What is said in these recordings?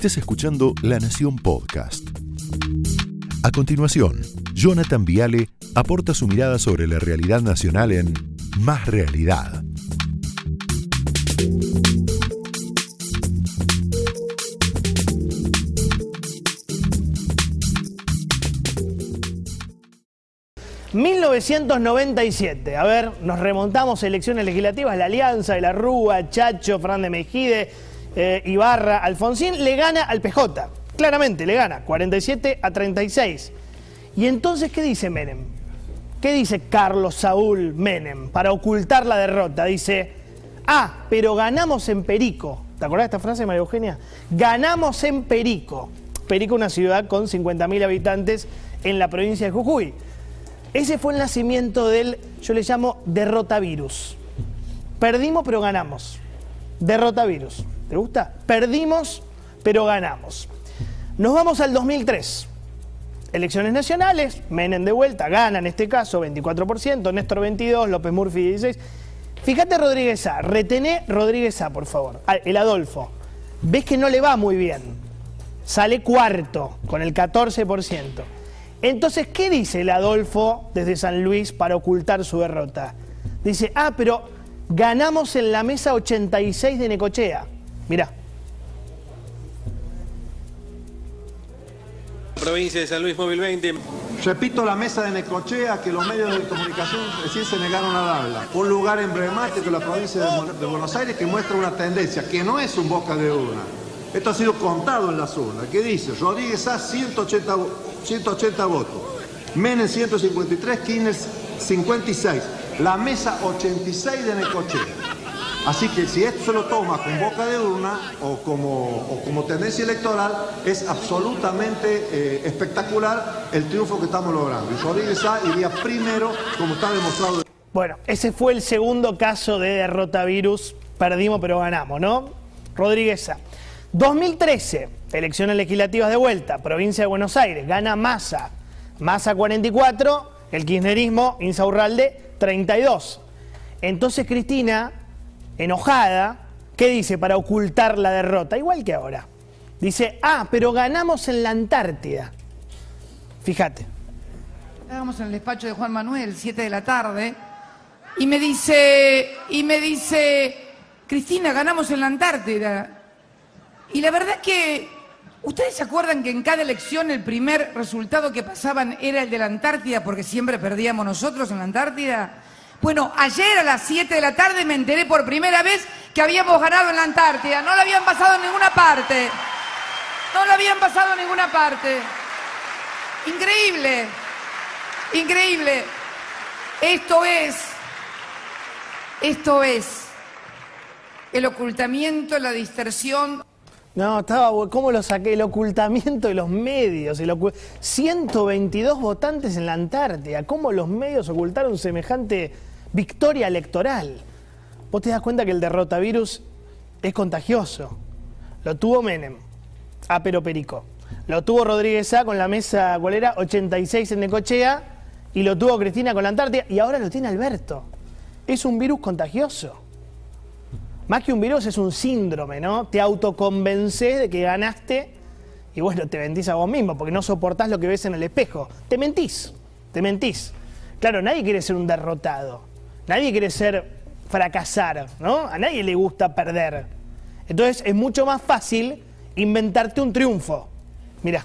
Estés escuchando La Nación Podcast. A continuación, Jonathan Viale aporta su mirada sobre la realidad nacional en Más Realidad. ...1997... A ver, nos remontamos a elecciones legislativas... ...la Alianza de la Rúa, Chacho, Fernández Mejide... Eh, Ibarra, Alfonsín... ...le gana al PJ... Claramente, le gana... ...47 a 36... ¿Y entonces qué dice Menem? ¿Qué dice Carlos Saúl Menem para ocultar la derrota? Dice, ah, pero ganamos en Perico. ¿Te acordás de esta frase, María Eugenia? Ganamos en Perico. Perico, una ciudad con 50.000 habitantes en la provincia de Jujuy. Ese fue el nacimiento del, yo le llamo, derrotavirus. Perdimos, pero ganamos. Derrotavirus. ¿Te gusta? Perdimos, pero ganamos. Nos vamos al 2003. Elecciones nacionales, Menem de vuelta, gana en este caso 24%, Néstor 22, López Murphy 16. Fíjate Rodríguez A, retené Rodríguez A, por favor. Ah, el Adolfo. Ves que no le va muy bien. Sale cuarto, con el 14%. Entonces, ¿qué dice el Adolfo desde San Luis para ocultar su derrota? Dice, ah, pero ganamos en la mesa 86 de Necochea. Mirá. Provincia de San Luis Móvil 20. Repito la mesa de Necochea que los medios de comunicación recién se negaron a darla. Un lugar emblemático en la provincia de, Buenos Aires que muestra una tendencia, que no es un boca de urna. Esto ha sido contado en las urnas, que dice Rodríguez A 180, 180 votos, Menem 153, Kirchner 56, la mesa 86 de Necochea. Así que si esto se lo toma con boca de urna o como, tendencia electoral, es absolutamente eh, espectacular el triunfo que estamos logrando. Y Rodríguez A iría primero, como está demostrado. Bueno, ese fue el segundo caso de derrota virus. Perdimos pero ganamos, ¿no? Rodríguez A. 2013, elecciones legislativas de vuelta, provincia de Buenos Aires, gana Massa. Massa 44, el kirchnerismo, Insaurralde 32. Entonces Cristina enojada, ¿qué dice para ocultar la derrota? Igual que ahora. Dice, ah, pero ganamos en la Antártida. Fíjate. Estábamos en el despacho de Juan Manuel, 7 de la tarde, y me dice, y me dice, Cristina, ganamos en la Antártida. Y la verdad es que, ¿ustedes se acuerdan que en cada elección el primer resultado que pasaban era el de la Antártida porque siempre perdíamos nosotros en la Antártida? Bueno, ayer a las 7 de la tarde me enteré por primera vez que habíamos ganado en la Antártida. No lo habían pasado en ninguna parte. No lo habían pasado en ninguna parte. Increíble. Increíble. Esto es. Esto es. El ocultamiento, la distorsión. No, estaba, ¿cómo lo saqué? El ocultamiento de los medios. El 122 votantes en la Antártida. ¿Cómo los medios ocultaron semejante victoria electoral. Vos te das cuenta que el derrotavirus es contagioso. Lo tuvo Menem, a pero Perico. Lo tuvo Rodríguez A con la mesa, ¿cuál era? 86 en Necochea. Y lo tuvo Cristina con la Antártida. Y ahora lo tiene Alberto. Es un virus contagioso. Más que un virus es un síndrome, ¿no? Te autoconvences de que ganaste y bueno, te mentís a vos mismo porque no soportás lo que ves en el espejo. Te mentís, te mentís. Claro, nadie quiere ser un derrotado. Nadie quiere ser fracasar, ¿no? A nadie le gusta perder. Entonces es mucho más fácil inventarte un triunfo. Mira.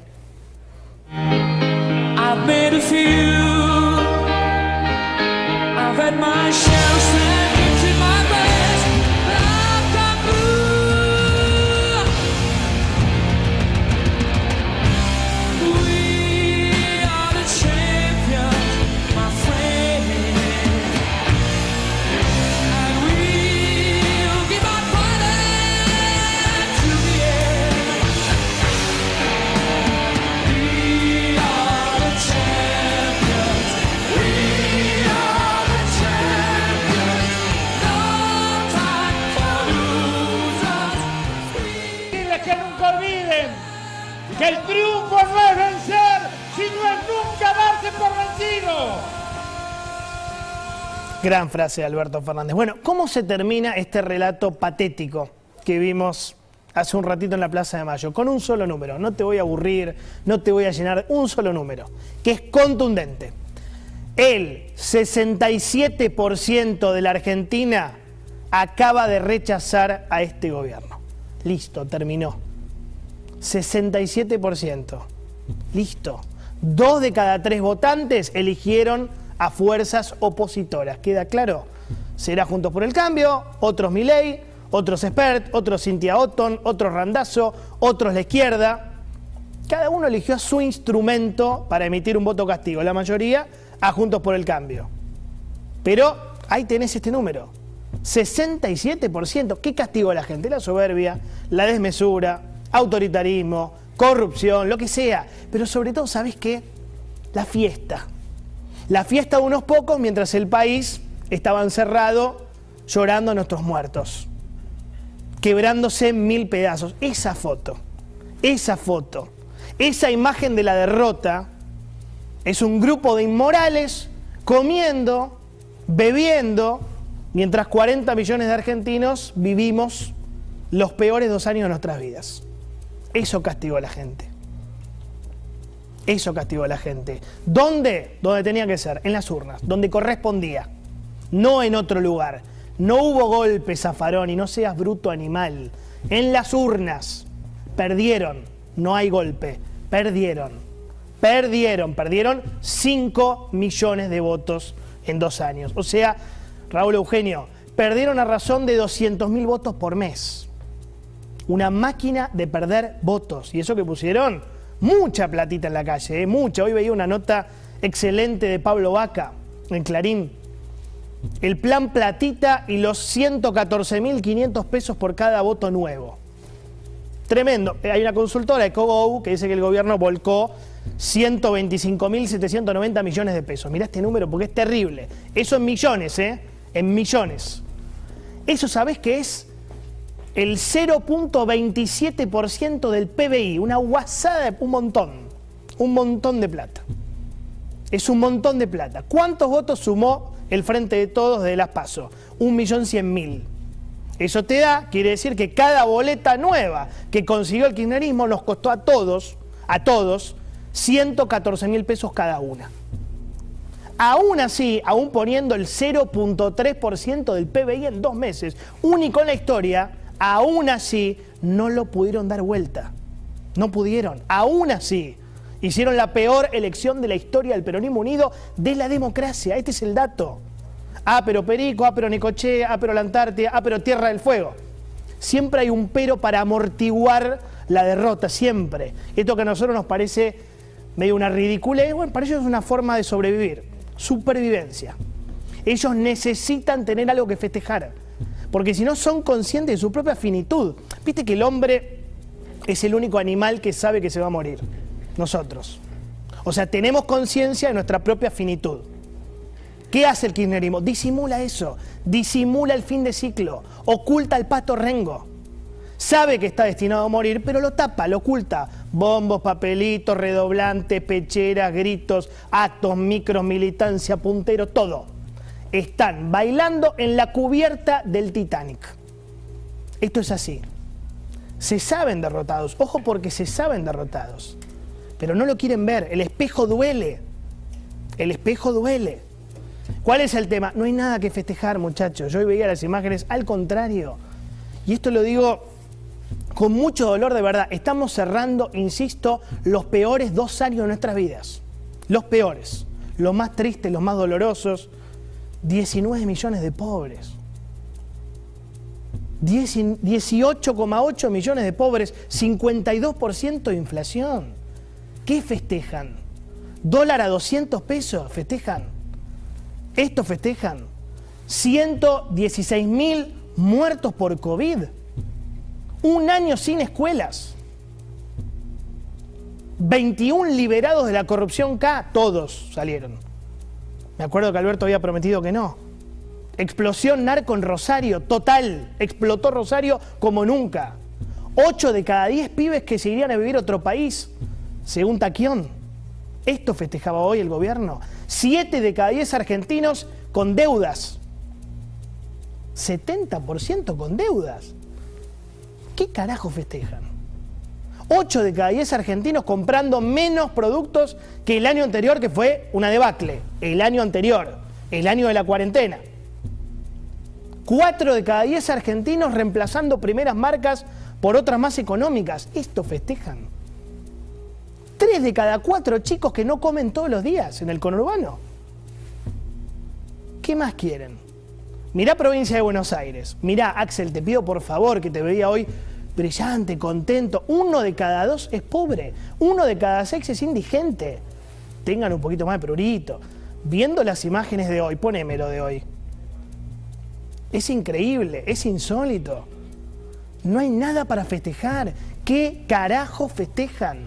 Gran frase de Alberto Fernández. Bueno, ¿cómo se termina este relato patético que vimos hace un ratito en la Plaza de Mayo, con un solo número. No te voy a aburrir, no te voy a llenar, un solo número, que es contundente. El 67% de la Argentina acaba de rechazar a este gobierno. Listo, terminó. 67%. Listo. Dos de cada tres votantes eligieron a fuerzas opositoras. ¿Queda claro? Será Juntos por el Cambio, otros Milei, otros Expert, otros Cintia Otton, otros Randazo, otros la izquierda. Cada uno eligió su instrumento para emitir un voto castigo. La mayoría a Juntos por el Cambio. Pero ahí tenés este número. 67%. ¿Qué castigo a la gente? La soberbia, la desmesura, autoritarismo, corrupción, lo que sea. Pero sobre todo, ¿sabes qué? La fiesta. La fiesta de unos pocos mientras el país estaba encerrado llorando a nuestros muertos. Quebrándose en mil pedazos. Esa foto, esa foto, esa imagen de la derrota es un grupo de inmorales comiendo, bebiendo, mientras 40 millones de argentinos vivimos los peores dos años de nuestras vidas. Eso castigó a la gente. Eso castigó a la gente. ¿Dónde? Donde tenía que ser, en las urnas, donde correspondía, no en otro lugar. No hubo golpes, Zafarón, y no seas bruto animal. En las urnas perdieron, no hay golpe, perdieron. Perdieron, perdieron 5 millones de votos en dos años. O sea, Raúl Eugenio, perdieron a razón de 200 mil votos por mes. Una máquina de perder votos. Y eso que pusieron mucha platita en la calle, ¿eh? mucha. Hoy veía una nota excelente de Pablo Vaca en Clarín. El plan platita y los 114.500 pesos por cada voto nuevo. Tremendo. Hay una consultora, EcoGo, que dice que el gobierno volcó 125.790 millones de pesos. Mirá este número porque es terrible. Eso en millones, ¿eh? En millones. Eso sabés que es el 0.27% del PBI, una guasada un montón, un montón de plata. Es un montón de plata. ¿Cuántos votos sumó el Frente de Todos de las PASO? Un millón cien mil. Eso te da, quiere decir que cada boleta nueva que consiguió el kirchnerismo nos costó a todos, a todos, 114 mil pesos cada una. Aún así, aún poniendo el 0.3% del PBI en dos meses, único en la historia, aún así no lo pudieron dar vuelta. No pudieron. Aún así, hicieron la peor elección de la historia del peronismo unido de la democracia. Este es el dato. Ah, pero Perico, ah, pero Necochea, ah, pero la Antártida, ah, pero Tierra del Fuego. Siempre hay un pero para amortiguar la derrota, siempre. Esto que a nosotros nos parece medio una ridiculez, bueno, para ellos es una forma de sobrevivir, supervivencia. Ellos necesitan tener algo que festejar, porque si no son conscientes de su propia finitud. Viste que el hombre es el único animal que sabe que se va a morir, nosotros. O sea, tenemos conciencia de nuestra propia finitud. ¿Qué hace el kirchnerismo? Disimula eso, disimula el fin de ciclo, oculta el pato rengo. Sabe que está destinado a morir, pero lo tapa, lo oculta. Bombos, papelitos, redoblantes, pecheras, gritos, actos, micros, militancia, puntero, todo. Están bailando en la cubierta del Titanic. Esto es así. Se saben derrotados. Ojo porque se saben derrotados. Pero no lo quieren ver. El espejo duele. El espejo duele. ¿Cuál es el tema? No hay nada que festejar, muchachos. Yo hoy veía las imágenes al contrario. Y esto lo digo con mucho dolor de verdad. Estamos cerrando, insisto, los peores dos años de nuestras vidas. Los peores. Los más tristes, los más dolorosos. 19 millones de pobres. 18,8 millones de pobres, 52% de inflación. ¿Qué festejan? ¿Dólar a 200 pesos? ¿Festejan? ¿Esto festejan? 116 mil muertos por COVID. Un año sin escuelas. 21 liberados de la corrupción K, todos salieron. Me acuerdo que Alberto había prometido que no. Explosión narco en Rosario, total. Explotó Rosario como nunca. 8 de cada 10 pibes que se irían a vivir a otro país, según Taquión. Esto festejaba hoy el gobierno. 7 de cada 10 argentinos con deudas. 70% con deudas. ¿Qué carajo festejan? 8 de cada 10 argentinos comprando menos productos que el año anterior, que fue una debacle. El año anterior, el año de la cuarentena. 4 de cada 10 argentinos reemplazando primeras marcas por otras más económicas. Esto festejan. 3 de cada 4 chicos que no comen todos los días en el conurbano. ¿Qué más quieren? Mirá provincia de Buenos Aires. Mirá, Axel, te pido por favor que te veía hoy brillante, contento. Uno de cada dos es pobre. Uno de cada seis es indigente. Tengan un poquito más de prurito. Viendo las imágenes de hoy, ponémelo de hoy. Es increíble, es insólito. No hay nada para festejar. ¿Qué carajo festejan?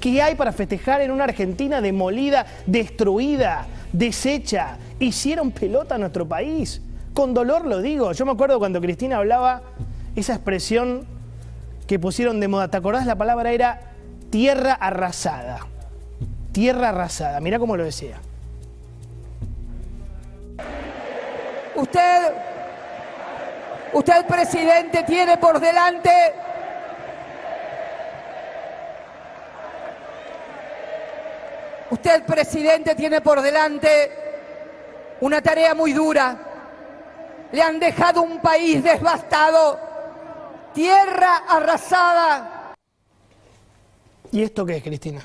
¿Qué hay para festejar en una Argentina demolida, destruida, deshecha? Hicieron pelota a nuestro país. Con dolor lo digo. Yo me acuerdo cuando Cristina hablaba esa expresión que pusieron de moda. ¿Te acordás? La palabra era tierra arrasada. Tierra arrasada. Mira cómo lo decía. Usted, usted presidente, tiene por delante Usted, presidente, tiene por delante una tarea muy dura. Le han dejado un país devastado, tierra arrasada. ¿Y esto qué es, Cristina?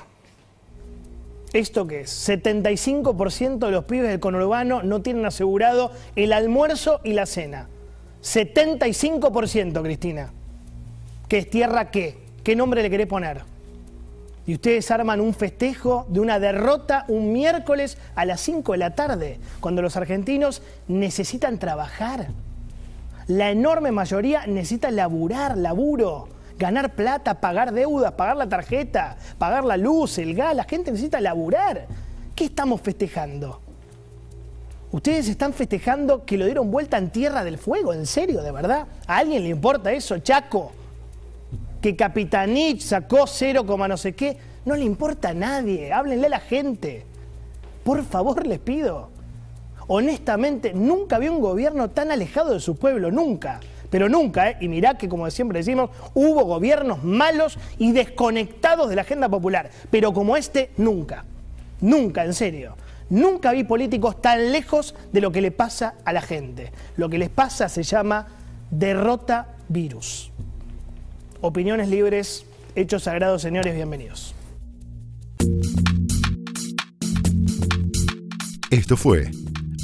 ¿Esto qué es? 75% de los pibes del conurbano no tienen asegurado el almuerzo y la cena. 75%, Cristina. ¿Qué es tierra qué? ¿Qué nombre le querés poner? Y ustedes arman un festejo de una derrota un miércoles a las 5 de la tarde, cuando los argentinos necesitan trabajar. La enorme mayoría necesita laburar, laburo, ganar plata, pagar deudas, pagar la tarjeta, pagar la luz, el gas. La gente necesita laburar. ¿Qué estamos festejando? Ustedes están festejando que lo dieron vuelta en tierra del fuego, en serio, de verdad. ¿A alguien le importa eso, Chaco? que Capitanich sacó cero no sé qué, no le importa a nadie, háblenle a la gente. Por favor, les pido. Honestamente, nunca vi un gobierno tan alejado de su pueblo, nunca. Pero nunca, ¿eh? y mirá que como siempre decimos, hubo gobiernos malos y desconectados de la agenda popular. Pero como este, nunca. Nunca, en serio. Nunca vi políticos tan lejos de lo que le pasa a la gente. Lo que les pasa se llama derrota virus. Opiniones libres, hechos sagrados, señores, bienvenidos. Esto fue